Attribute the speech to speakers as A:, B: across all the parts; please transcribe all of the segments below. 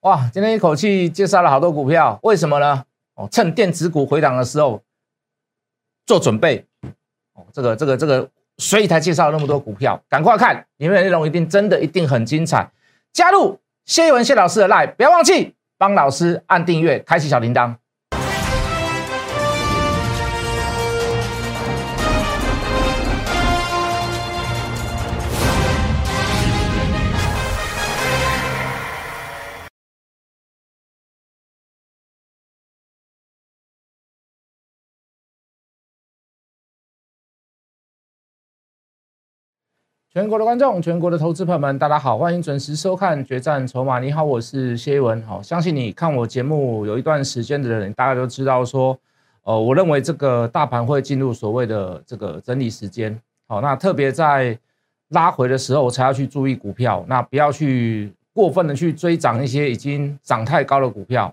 A: 哇，今天一口气介绍了好多股票，为什么呢？哦，趁电子股回档的时候做准备。哦，这个这个这个，所以才介绍了那么多股票，赶快看，里面的内容一定真的一定很精彩。加入谢文谢老师的 Live，不要忘记帮老师按订阅，开启小铃铛。全国的观众，全国的投资朋友们，大家好，欢迎准时收看《决战筹码》。你好，我是谢一文。好，相信你看我节目有一段时间的人，大家都知道说，呃，我认为这个大盘会进入所谓的这个整理时间。好，那特别在拉回的时候，才要去注意股票，那不要去过分的去追涨一些已经涨太高的股票。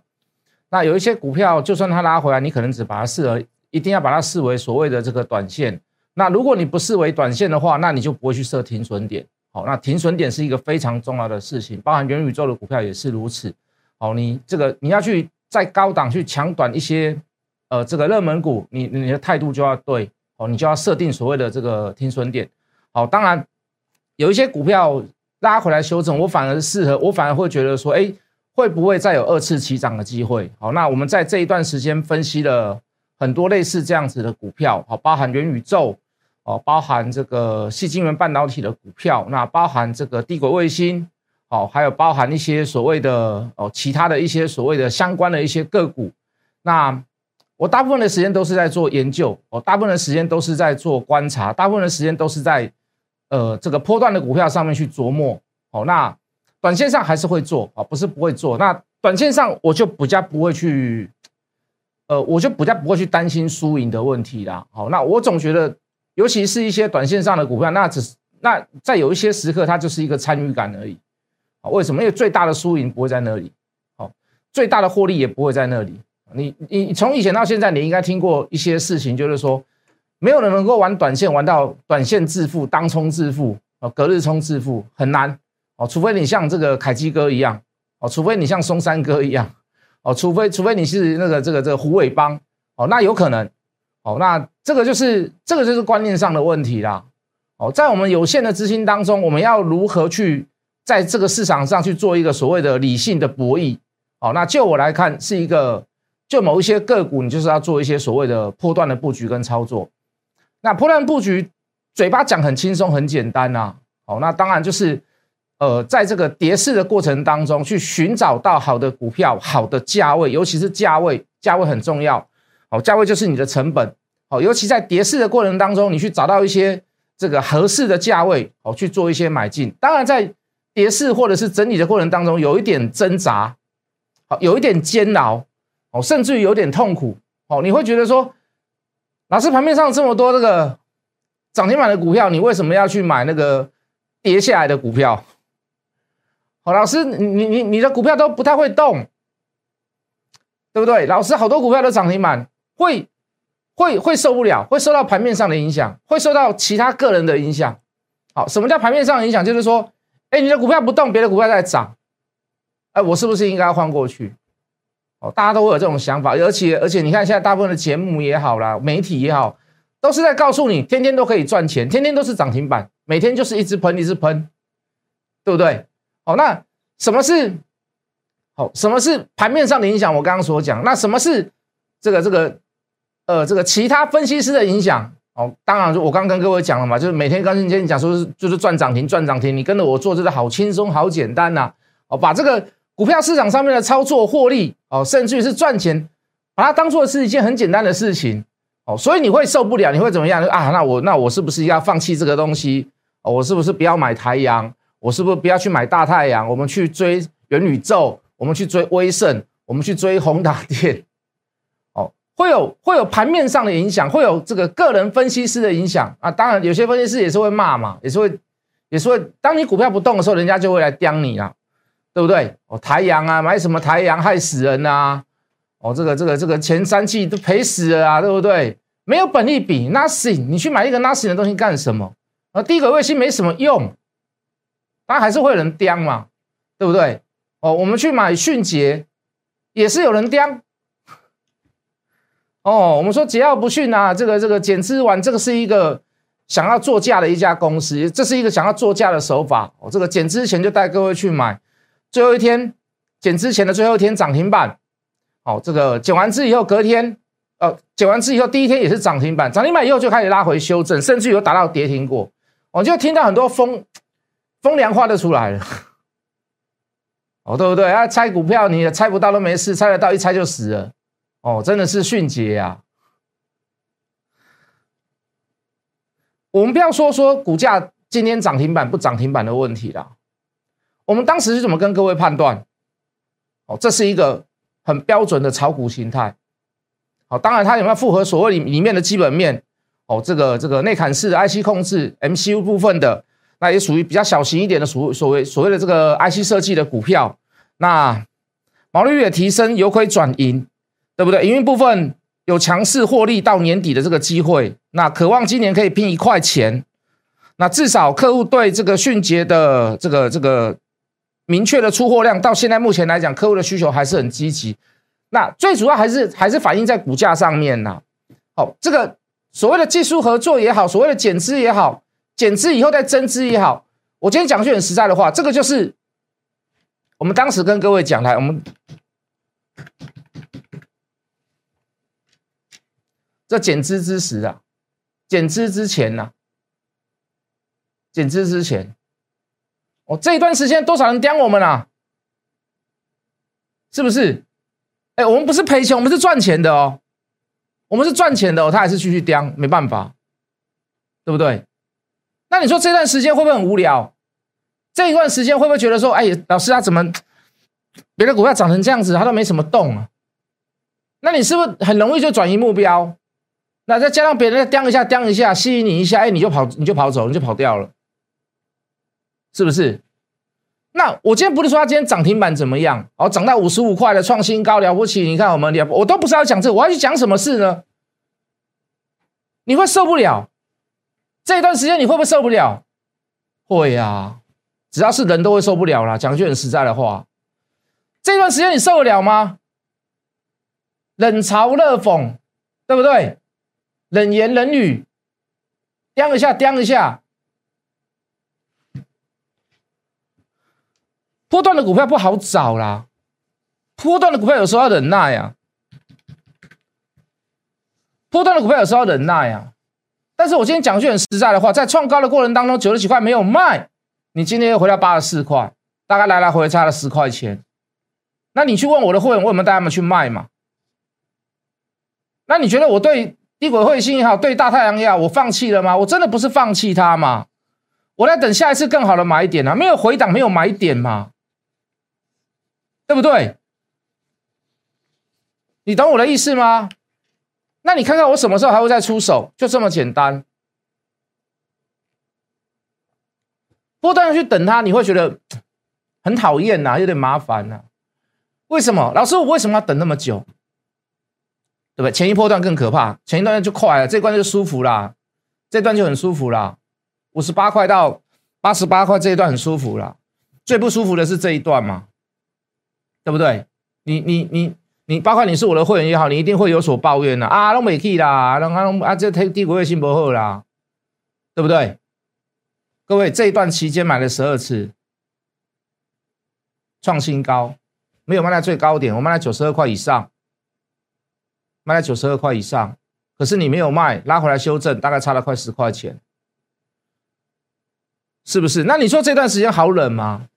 A: 那有一些股票，就算它拉回来，你可能只把它视为，一定要把它视为所谓的这个短线。那如果你不视为短线的话，那你就不会去设停损点。好，那停损点是一个非常重要的事情，包含元宇宙的股票也是如此。好，你这个你要去在高档去抢短一些，呃，这个热门股，你你的态度就要对。哦，你就要设定所谓的这个停损点。好，当然有一些股票拉回来修正，我反而适合，我反而会觉得说，哎，会不会再有二次起涨的机会？好，那我们在这一段时间分析了很多类似这样子的股票，好，包含元宇宙。哦，包含这个细晶圆半导体的股票，那包含这个低轨卫星，哦，还有包含一些所谓的哦其他的一些所谓的相关的一些个股。那我大部分的时间都是在做研究，哦，大部分的时间都是在做观察，大部分的时间都是在呃这个波段的股票上面去琢磨。哦，那短线上还是会做，啊，不是不会做。那短线上我就比较不会去，呃，我就比较不会去担心输赢的问题啦。好，那我总觉得。尤其是一些短线上的股票，那只是那在有一些时刻，它就是一个参与感而已。为什么？因为最大的输赢不会在那里，好，最大的获利也不会在那里。你你从以前到现在，你应该听过一些事情，就是说，没有人能够玩短线玩到短线致富、当冲致富、哦，隔日冲致富很难哦，除非你像这个凯基哥一样哦，除非你像松山哥一样哦，除非除非你是那个这个这个虎尾帮哦，那有可能。哦，那这个就是这个就是观念上的问题啦。哦，在我们有限的资金当中，我们要如何去在这个市场上去做一个所谓的理性的博弈？哦，那就我来看，是一个就某一些个股，你就是要做一些所谓的波段的布局跟操作。那波段布局，嘴巴讲很轻松很简单呐。哦，那当然就是呃，在这个跌势的过程当中，去寻找到好的股票、好的价位，尤其是价位，价位很重要。好，价位就是你的成本。好，尤其在跌势的过程当中，你去找到一些这个合适的价位，好去做一些买进。当然，在跌势或者是整理的过程当中，有一点挣扎，好，有一点煎熬，哦，甚至于有点痛苦。哦，你会觉得说，老师盘面上这么多这个涨停板的股票，你为什么要去买那个跌下来的股票？好，老师，你你你你的股票都不太会动。对不对？老师，好多股票都涨停板，会会会受不了，会受到盘面上的影响，会受到其他个人的影响。好，什么叫盘面上的影响？就是说，哎，你的股票不动，别的股票在涨，哎，我是不是应该换过去？哦，大家都会有这种想法，而且而且，你看现在大部分的节目也好啦，媒体也好，都是在告诉你，天天都可以赚钱，天天都是涨停板，每天就是一直喷，一直喷，对不对？哦，那什么是？好，什么是盘面上的影响？我刚刚所讲，那什么是这个这个呃这个其他分析师的影响？哦，当然，我刚跟各位讲了嘛，就是每天刚今天讲说是就是赚涨停赚涨停，你跟着我做，真的好轻松好简单呐！哦，把这个股票市场上面的操作获利哦，甚至于是赚钱，把它当做是一件很简单的事情哦，所以你会受不了，你会怎么样？啊，那我那我是不是要放弃这个东西？哦，我是不是不要买太阳？我是不是不要去买大太阳？我们去追元宇宙？我们去追威盛，我们去追宏达电，会有会有盘面上的影响，会有这个个人分析师的影响啊。当然，有些分析师也是会骂嘛，也是会也是会。当你股票不动的时候，人家就会来刁你啊，对不对？哦，台阳啊，买什么台阳害死人啊！哦，这个这个这个前三季都赔死了啊，对不对？没有本利比，nothing，你去买一个 nothing 的东西干什么？啊，低轨卫星没什么用，当然还是会有人刁嘛，对不对？哦，我们去买迅捷，也是有人刁。哦，我们说桀骜不驯啊，这个这个减资完，这个是一个想要作价的一家公司，这是一个想要作价的手法。哦，这个减资前就带各位去买，最后一天减资前的最后一天涨停板。哦，这个减完资以后隔天，呃，减完资以后第一天也是涨停板，涨停板以后就开始拉回修正，甚至有达到跌停过。我就听到很多风风凉话都出来了。哦，对不对？啊，猜股票你也猜不到都没事，猜得到一猜就死了。哦，真的是迅捷啊！我们不要说说股价今天涨停板不涨停板的问题啦。我们当时是怎么跟各位判断？哦，这是一个很标准的炒股形态。好，当然它有没有符合所谓里里面的基本面？哦，这个这个内砍式 IC 控制 MCU 部分的，那也属于比较小型一点的所所谓所谓的这个 IC 设计的股票。那毛利率的提升，由亏转盈。对不对？营运部分有强势获利到年底的这个机会，那渴望今年可以拼一块钱。那至少客户对这个迅捷的这个这个明确的出货量，到现在目前来讲，客户的需求还是很积极。那最主要还是还是反映在股价上面呐。好，这个所谓的技术合作也好，所谓的减资也好，减资以后再增资也好，我今天讲句很实在的话，这个就是我们当时跟各位讲来，我们。这减资之时啊，减资之前呐，减资之前，哦，这一段时间多少人刁我们啊？是不是？哎，我们不是赔钱，我们是赚钱的哦，我们是赚钱的哦，他还是继续刁，没办法，对不对？那你说这段时间会不会很无聊？这一段时间会不会觉得说，哎，老师他怎么别的股票涨成这样子，他都没什么动啊？那你是不是很容易就转移目标？那再加上别人再刁一下、刁一下，吸引你一下，哎，你就跑，你就跑走，你就跑掉了，是不是？那我今天不是说他今天涨停板怎么样，哦，涨到五十五块的创新高了不起？你看我们，我都不是要讲这，我要去讲什么事呢？你会受不了这一段时间，你会不会受不了？会呀，只要是人都会受不了啦。讲句很实在的话，这段时间你受得了吗？冷嘲热讽，对不对？冷言冷语，掂一下，掂一下。波段的股票不好找啦，波段的股票有时候要忍耐呀，波段的股票有时候要忍耐呀。但是我今天讲句很实在的话，在创高的过程当中，九十几块没有卖，你今天又回到八十四块，大概来来回回差了十块钱。那你去问我的会员，我有没有带他们去卖嘛？那你觉得我对？低轨卫星也好，对大太阳也好，我放弃了吗？我真的不是放弃它吗？我在等下一次更好的买点啊！没有回档，没有买点嘛，对不对？你懂我的意思吗？那你看看我什么时候还会再出手？就这么简单。波段去等它，你会觉得很讨厌呐，有点麻烦呐。为什么？老师，我为什么要等那么久？对不对？前一波段更可怕，前一段就快了，这一段就舒服啦，这段就很舒服啦，五十八块到八十八块这一段很舒服啦，最不舒服的是这一段嘛，对不对？你你你你，包括你是我的会员也好，你一定会有所抱怨的啊，拢没去啦，拢啊啊这低低股月信不好啦，对不对？各位这一段期间买了十二次，创新高，没有卖在最高点，我卖在九十二块以上。卖在九十二块以上，可是你没有卖，拉回来修正，大概差了快十块钱，是不是？那你说这段时间好冷吗？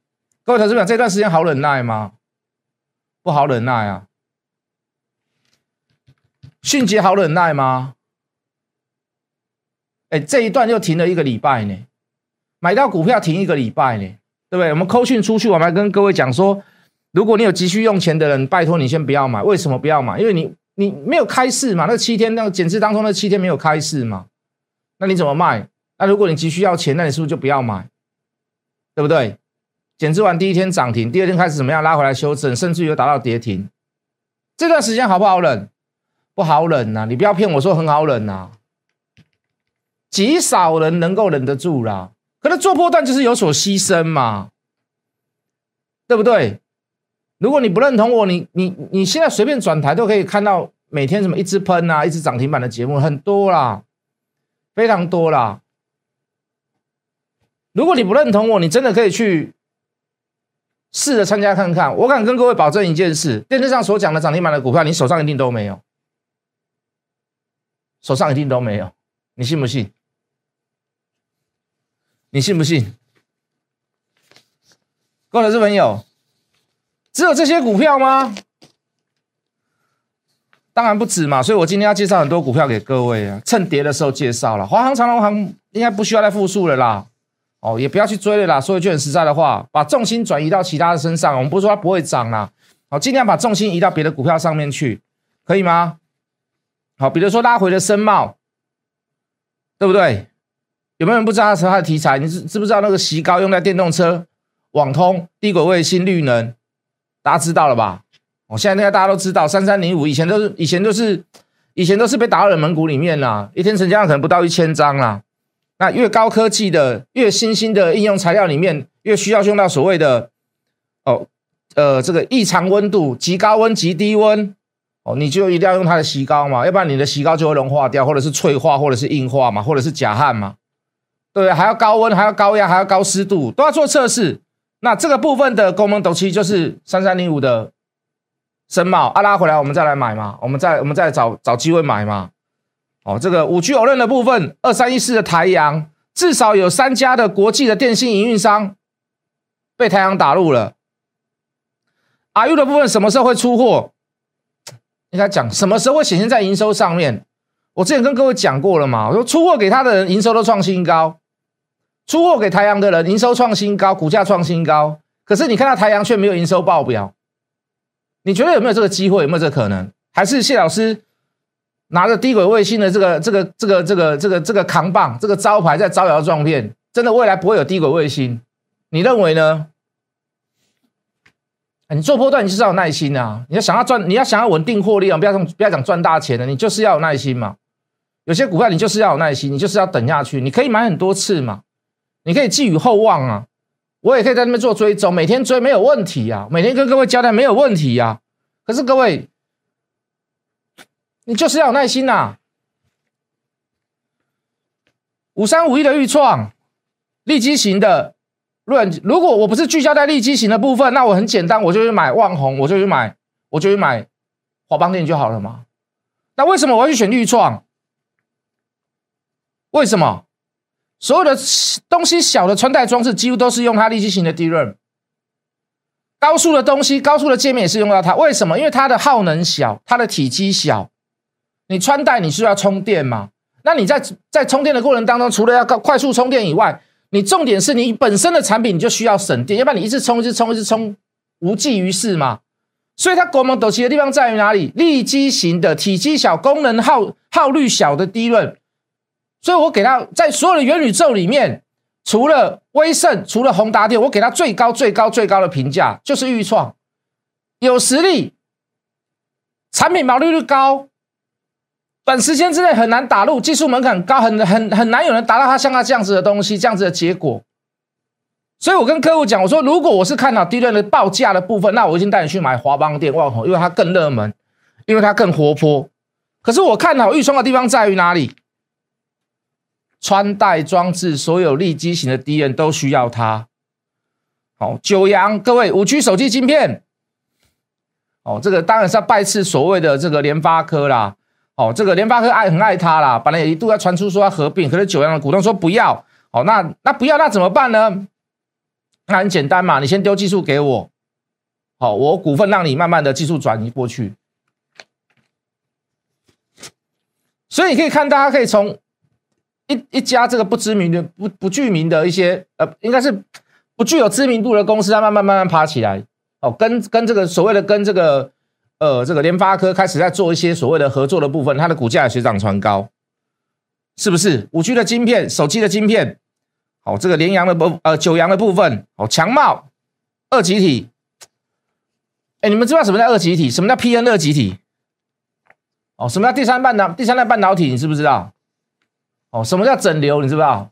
A: 各位投资者，这段时间好忍耐吗？不好忍耐啊！迅捷好忍耐吗？哎，这一段又停了一个礼拜呢，买到股票停一个礼拜呢，对不对？我们扣讯出去，我们还跟各位讲说，如果你有急需用钱的人，拜托你先不要买。为什么不要买？因为你。你没有开市嘛？那七天那个减资当中那七天没有开市嘛？那你怎么卖？那如果你急需要钱，那你是不是就不要买？对不对？减资完第一天涨停，第二天开始怎么样？拉回来修正，甚至于达到跌停。这段时间好不好忍？不好忍呐！你不要骗我说很好忍呐，极少人能够忍得住啦。可能做波段就是有所牺牲嘛，对不对？如果你不认同我，你你你现在随便转台都可以看到每天什么一直喷啊，一直涨停板的节目很多啦，非常多啦。如果你不认同我，你真的可以去试着参加看看。我敢跟各位保证一件事：电视上所讲的涨停板的股票，你手上一定都没有，手上一定都没有。你信不信？你信不信？各位投资朋友，只有这些股票吗？当然不止嘛，所以我今天要介绍很多股票给各位啊，趁跌的时候介绍了。华航、长隆航应该不需要再复述了啦，哦，也不要去追了啦。说一句很实在的话，把重心转移到其他的身上。我们不是说它不会涨啦，好，尽量把重心移到别的股票上面去，可以吗？好，比如说拉回的深茂，对不对？有没有人不知道它的题材？你知知不知道那个席高用在电动车？网通、低轨卫星、绿能，大家知道了吧？哦，现在那个大家都知道，三三零五以前都是以前都是以前都是被打到冷门股里面啦，一天成交量可能不到一千张啦。那越高科技的、越新兴的应用材料里面，越需要用到所谓的哦呃这个异常温度、极高温、极低温哦，你就一定要用它的锡膏嘛，要不然你的锡膏就会融化掉，或者是脆化，或者是硬化嘛，或者是假焊嘛，对？还要高温，还要高压，还要高湿度，都要做测试。那这个部分的功能周期就是三三零五的深茂啊，拉回来我们再来买嘛，我们再我们再找找机会买嘛。哦，这个五 G 偶认的部分，二三一四的台阳，至少有三家的国际的电信营运商被台阳打入了。阿 U 的部分什么时候会出货？应该讲什么时候会显现在营收上面？我之前跟各位讲过了嘛，我说出货给他的人营收都创新高。出货给台阳的人，营收创新高，股价创新高。可是你看到台阳却没有营收报表，你觉得有没有这个机会？有没有这个可能？还是谢老师拿着低轨卫星的这个、这个、这个、这个、这个、这个扛棒、这个招牌在招摇撞骗？真的未来不会有低轨卫星？你认为呢？你做波段，你就是要有耐心啊！你要想要赚，你要想要稳定获利啊！不要讲不要讲赚大钱的，你就是要有耐心嘛。有些股票你就是要有耐心，你就是要等下去。你可以买很多次嘛。你可以寄予厚望啊，我也可以在那边做追踪，每天追没有问题啊，每天跟各位交代没有问题呀。可是各位，你就是要有耐心呐。五三五一的预创，利基型的论，如果我不是聚焦在利基型的部分，那我很简单，我就去买万红，我就去买，我就去买华邦电就好了嘛。那为什么我要去选预创？为什么？所有的东西小的穿戴装置几乎都是用它立基型的 DRAM，高速的东西、高速的界面也是用到它。为什么？因为它的耗能小，它的体积小。你穿戴你是要充电嘛？那你在在充电的过程当中，除了要快快速充电以外，你重点是你本身的产品你就需要省电，要不然你一次充一次充一次充无济于事嘛。所以它国门陡起的地方在于哪里？立基型的体积小、功能耗耗率小的 DRAM。所以我给他在所有的元宇宙里面，除了威盛，除了宏达电，我给他最高、最高、最高的评价就是预创，有实力，产品毛利率高，短时间之内很难打入，技术门槛高，很很很难有人达到他像他这样子的东西，这样子的结果。所以我跟客户讲，我说如果我是看到低端的报价的部分，那我已经带你去买华邦电、万宏，因为它更热门，因为它更活泼。可是我看好预创的地方在于哪里？穿戴装置，所有立基型的 D N 都需要它。好，九阳，各位五 G 手机晶片，哦，这个当然是要拜赐所谓的这个联发科啦。哦，这个联发科爱很爱它啦，本来也一度要传出说要合并，可是九阳的股东说不要。哦，那那不要，那怎么办呢？那很简单嘛，你先丢技术给我，好，我股份让你慢慢的技术转移过去。所以你可以看，大家可以从。一一家这个不知名的、不不具名的一些呃，应该是不具有知名度的公司，它慢慢慢慢爬起来哦，跟跟这个所谓的跟这个呃这个联发科开始在做一些所谓的合作的部分，它的股价也水涨船高，是不是？五 G 的晶片、手机的晶片，好，这个联阳的部呃九阳的部分，好强茂二极体，哎，你们知道什么叫二极体？什么叫 P N 二极体？哦，什么叫第三半导第三代半导体？你知不知道？哦，什么叫整流？你知不知道？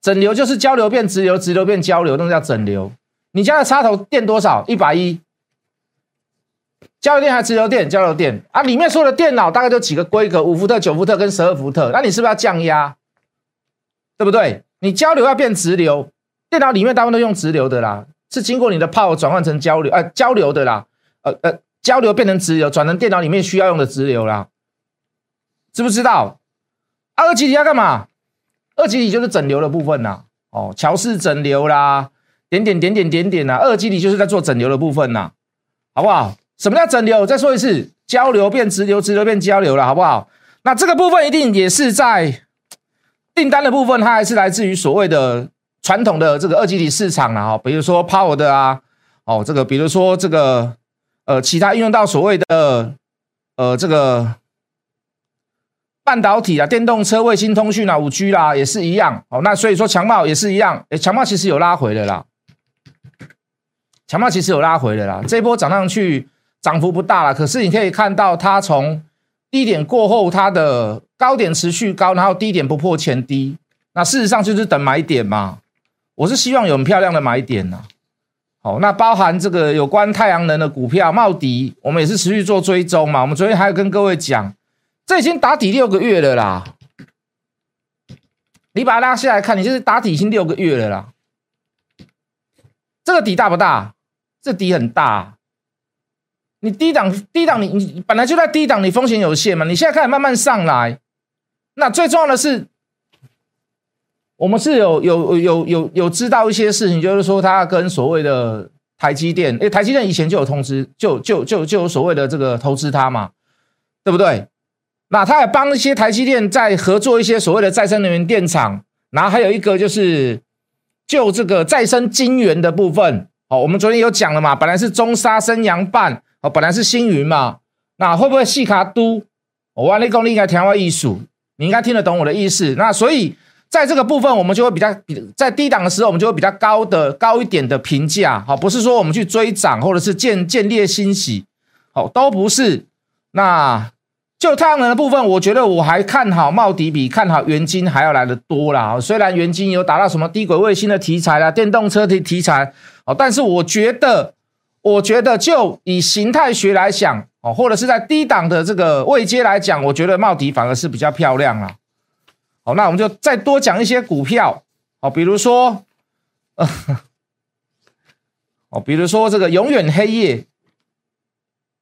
A: 整流就是交流变直流，直流变交流，那叫整流。你家的插头电多少？一百一，交流电还直流电？交流电啊，里面所有的电脑大概就几个规格，五伏特、九伏特跟十二伏特，那你是不是要降压？对不对？你交流要变直流，电脑里面大部分都用直流的啦，是经过你的 power 转换成交流，呃，交流的啦，呃呃，交流变成直流，转成电脑里面需要用的直流啦，知不知道？二极体要干嘛？二极体就是整流的部分呐，哦，桥式整流啦，点点点点点点呐，二极体就是在做整流的部分呐，好不好？什么叫整流？再说一次，交流变直流，直流变交流了，好不好？那这个部分一定也是在订单的部分，它还是来自于所谓的传统的这个二极体市场啊，比如说 Power 的啊，哦，这个比如说这个呃，其他运用到所谓的呃这个。半导体啊，电动车、卫星通讯啊，五 G 啦，也是一样哦。那所以说强茂也是一样，诶，强茂其实有拉回的啦，强茂其实有拉回的啦。这波涨上去，涨幅不大了，可是你可以看到它从低点过后，它的高点持续高，然后低点不破前低，那事实上就是等买点嘛。我是希望有很漂亮的买点呐。好，那包含这个有关太阳能的股票，茂迪，我们也是持续做追踪嘛。我们昨天还有跟各位讲。这已经打底六个月了啦，你把它拉下来看，你就是打底已经六个月了啦。这个底大不大？这底很大。你低档低档，你你本来就在低档，你风险有限嘛。你现在开始慢慢上来，那最重要的是，我们是有有有有有知道一些事情，就是说它跟所谓的台积电，哎，台积电以前就有通知，就就就就有所谓的这个投资它嘛，对不对？那他也帮一些台积电在合作一些所谓的再生能源电厂，然后还有一个就是就这个再生晶圆的部分，哦，我们昨天有讲了嘛，本来是中沙生阳半，哦，本来是星云嘛，那会不会细卡都？我万力功力应该调外艺术，你应该听得懂我的意思。那所以在这个部分，我们就会比较比在低档的时候，我们就会比较高的高一点的评价，好，不是说我们去追涨或者是见见猎欣喜，好，都不是。那。就太阳能的部分，我觉得我还看好茂迪比看好元晶还要来的多啦。虽然元晶有达到什么低轨卫星的题材啦、电动车的题材哦，但是我觉得，我觉得就以形态学来讲哦，或者是在低档的这个位阶来讲，我觉得茂迪反而是比较漂亮啊。好，那我们就再多讲一些股票哦，比如说，哦，比如说这个永远黑夜。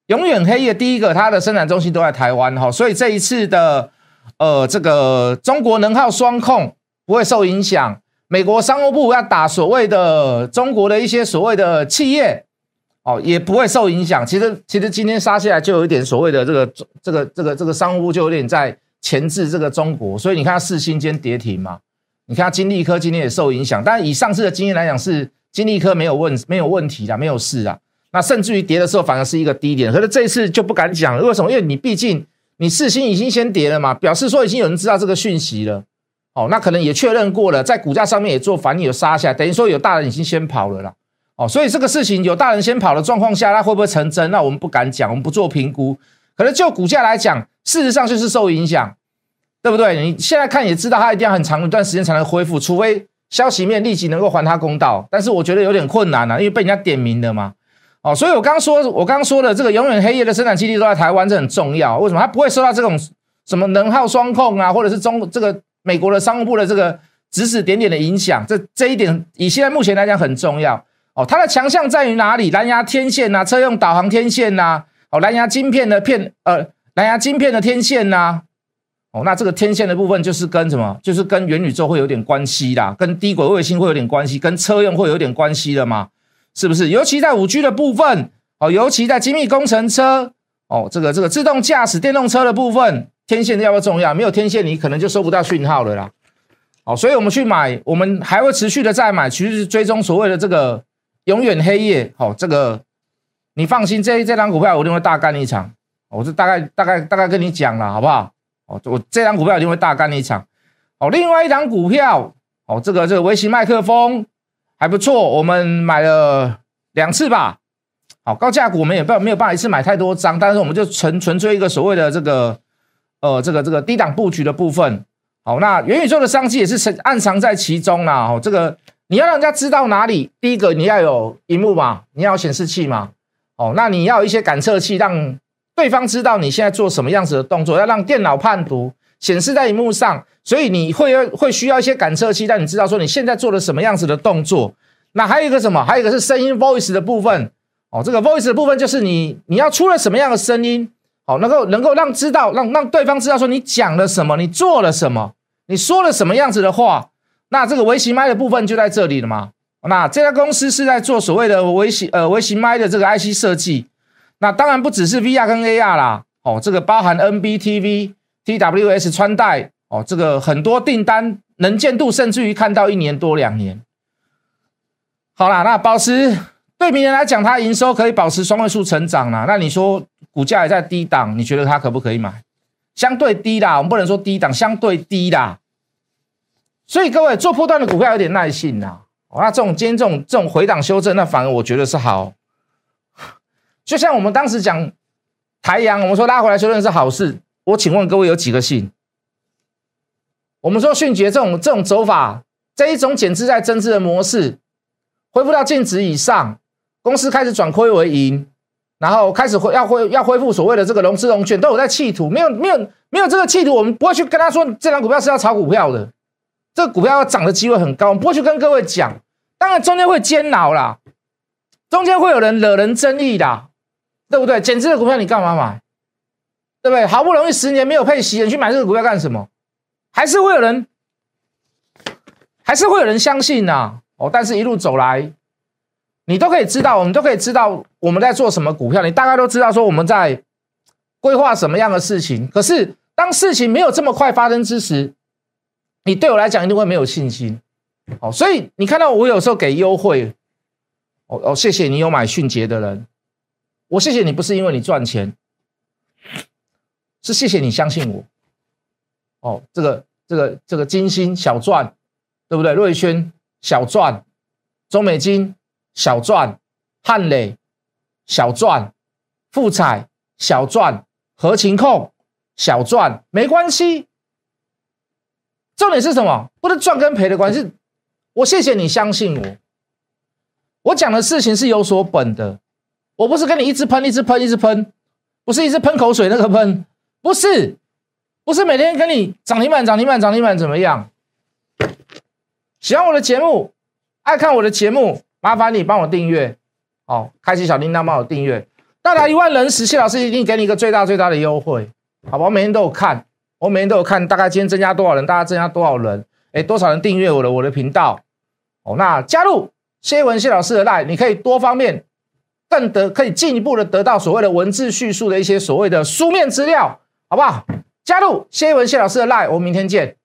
A: 永远黑夜第一个，它的生产中心都在台湾哈，所以这一次的呃这个中国能耗双控不会受影响。美国商务部要打所谓的中国的一些所谓的企业哦，也不会受影响。其实其实今天杀下来就有一点所谓的这个这个这个这个商务部就有点在钳制这个中国，所以你看四星间跌停嘛，你看金利科今天也受影响，但以上次的经验来讲是金利科没有问没有问题的，没有事啊。那甚至于跌的时候反而是一个低点，可是这一次就不敢讲，为什么？因为你毕竟你四星已经先跌了嘛，表示说已经有人知道这个讯息了，哦，那可能也确认过了，在股价上面也做反应有杀下，等于说有大人已经先跑了啦，哦，所以这个事情有大人先跑的状况下，那会不会成真？那我们不敢讲，我们不做评估。可能就股价来讲，事实上就是受影响，对不对？你现在看也知道，它一定要很长一段时间才能恢复，除非消息面立即能够还他公道，但是我觉得有点困难啊，因为被人家点名了嘛。哦，所以我刚说，我刚说的这个永远黑夜的生产基地都在台湾，这很重要。为什么它不会受到这种什么能耗双控啊，或者是中这个美国的商务部的这个指指点点的影响？这这一点以现在目前来讲很重要。哦，它的强项在于哪里？蓝牙天线呐，车用导航天线呐，哦，蓝牙晶片的片呃，蓝牙晶片的天线呐，哦，那这个天线的部分就是跟什么？就是跟元宇宙会有点关系啦，跟低轨卫星会有点关系，跟车用会有点关系的嘛。是不是？尤其在五 G 的部分哦，尤其在精密工程车哦，这个这个自动驾驶电动车的部分，天线要不要重要？没有天线，你可能就收不到讯号了啦。哦，所以我们去买，我们还会持续的再买，其实是追踪所谓的这个永远黑夜。好，这个你放心，这这张股票我一定会大干一场。我就大概大概大概跟你讲了，好不好？哦，我这张股票一定会大干一场。哦，另外一张股票，哦，这个这个微型麦克风。还不错，我们买了两次吧。好，高价股我们也不没有办法一次买太多张，但是我们就纯纯粹一个所谓的这个呃这个这个低档布局的部分。好，那元宇宙的商机也是藏暗藏在其中啦。哦，这个你要让人家知道哪里，第一个你要有荧幕嘛，你要有显示器嘛。哦，那你要一些感测器，让对方知道你现在做什么样子的动作，要让电脑判读显示在荧幕上，所以你会要会需要一些感测器，让你知道说你现在做了什么样子的动作。那还有一个什么？还有一个是声音 voice 的部分哦，这个 voice 的部分就是你你要出了什么样的声音，哦，能够能够让知道让让对方知道说你讲了什么，你做了什么，你说了什么样子的话。那这个微型麦的部分就在这里了嘛？那这家公司是在做所谓的微型呃微型麦的这个 IC 设计。那当然不只是 VR 跟 AR 啦，哦，这个包含 NBTV、TWS 穿戴哦，这个很多订单能见度甚至于看到一年多两年。好啦，那保持对明年来讲，它营收可以保持双位数成长啦。那你说股价也在低档，你觉得它可不可以买？相对低啦，我们不能说低档，相对低啦。所以各位做破段的股票有点耐性呐。那这种今天这种这种回档修正，那反而我觉得是好。就像我们当时讲台阳，我们说拉回来修正是好事。我请问各位有几个信？我们说迅捷这种这种走法，这一种减资在增资的模式，恢复到净值以上，公司开始转亏为盈，然后开始恢要恢要恢复所谓的这个融资融券，都有在企图。没有没有没有这个企图，我们不会去跟他说这张股票是要炒股票的。这个股票要涨的机会很高，我不会去跟各位讲。当然中间会煎熬啦，中间会有人惹人争议的，对不对？减资的股票你干嘛买？对不对？好不容易十年没有配息，你去买这个股票干什么？还是会有人，还是会有人相信呐。哦，但是一路走来，你都可以知道，我们都可以知道我们在做什么股票，你大概都知道说我们在规划什么样的事情。可是当事情没有这么快发生之时，你对我来讲一定会没有信心，哦，所以你看到我有时候给优惠，哦哦，谢谢你有买迅捷的人，我谢谢你不是因为你赚钱，是谢谢你相信我，哦，这个这个这个金星小赚，对不对？瑞轩小赚，中美金小赚，汉磊小赚，富彩小赚，合情控小赚，没关系。重点是什么？不是赚跟赔的关系。我谢谢你相信我，我讲的事情是有所本的。我不是跟你一直喷、一直喷、一直喷，不是一直喷口水那个喷，不是，不是每天跟你涨停板、涨停板、涨停板怎么样？喜欢我的节目，爱看我的节目，麻烦你帮我订阅，哦，开启小铃铛，帮我订阅。到达一万人时，谢老师一定给你一个最大最大的优惠，好吧？我每天都有看。我每天都有看，大概今天增加多少人，大家增加多少人，哎，多少人订阅我的我的频道，哦，那加入谢文谢老师的 line，你可以多方面更得，可以进一步的得到所谓的文字叙述的一些所谓的书面资料，好不好？加入谢文谢老师的 line，我们明天见。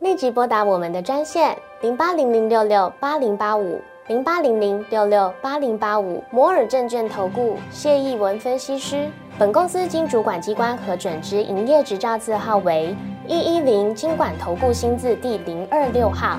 B: 立即拨打我们的专线零八零零六六八零八五零八零零六六八零八五摩尔证券投顾谢义文分析师。本公司经主管机关核准之营业执照字号为一一零金管投顾新字第零二六号。